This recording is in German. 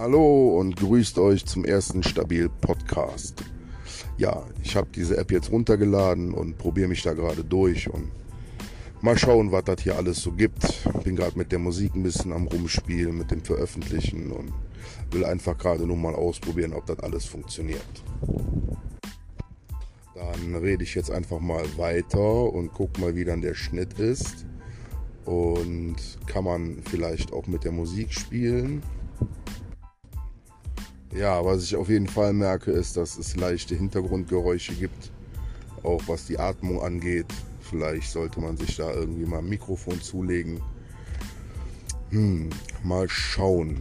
Hallo und grüßt euch zum ersten Stabil Podcast. Ja, ich habe diese App jetzt runtergeladen und probiere mich da gerade durch und mal schauen, was das hier alles so gibt. Bin gerade mit der Musik ein bisschen am Rumspielen, mit dem Veröffentlichen und will einfach gerade nur mal ausprobieren, ob das alles funktioniert. Dann rede ich jetzt einfach mal weiter und guck mal, wie dann der Schnitt ist. Und kann man vielleicht auch mit der Musik spielen. Ja, was ich auf jeden Fall merke, ist, dass es leichte Hintergrundgeräusche gibt, auch was die Atmung angeht. Vielleicht sollte man sich da irgendwie mal ein Mikrofon zulegen. Hm, mal schauen.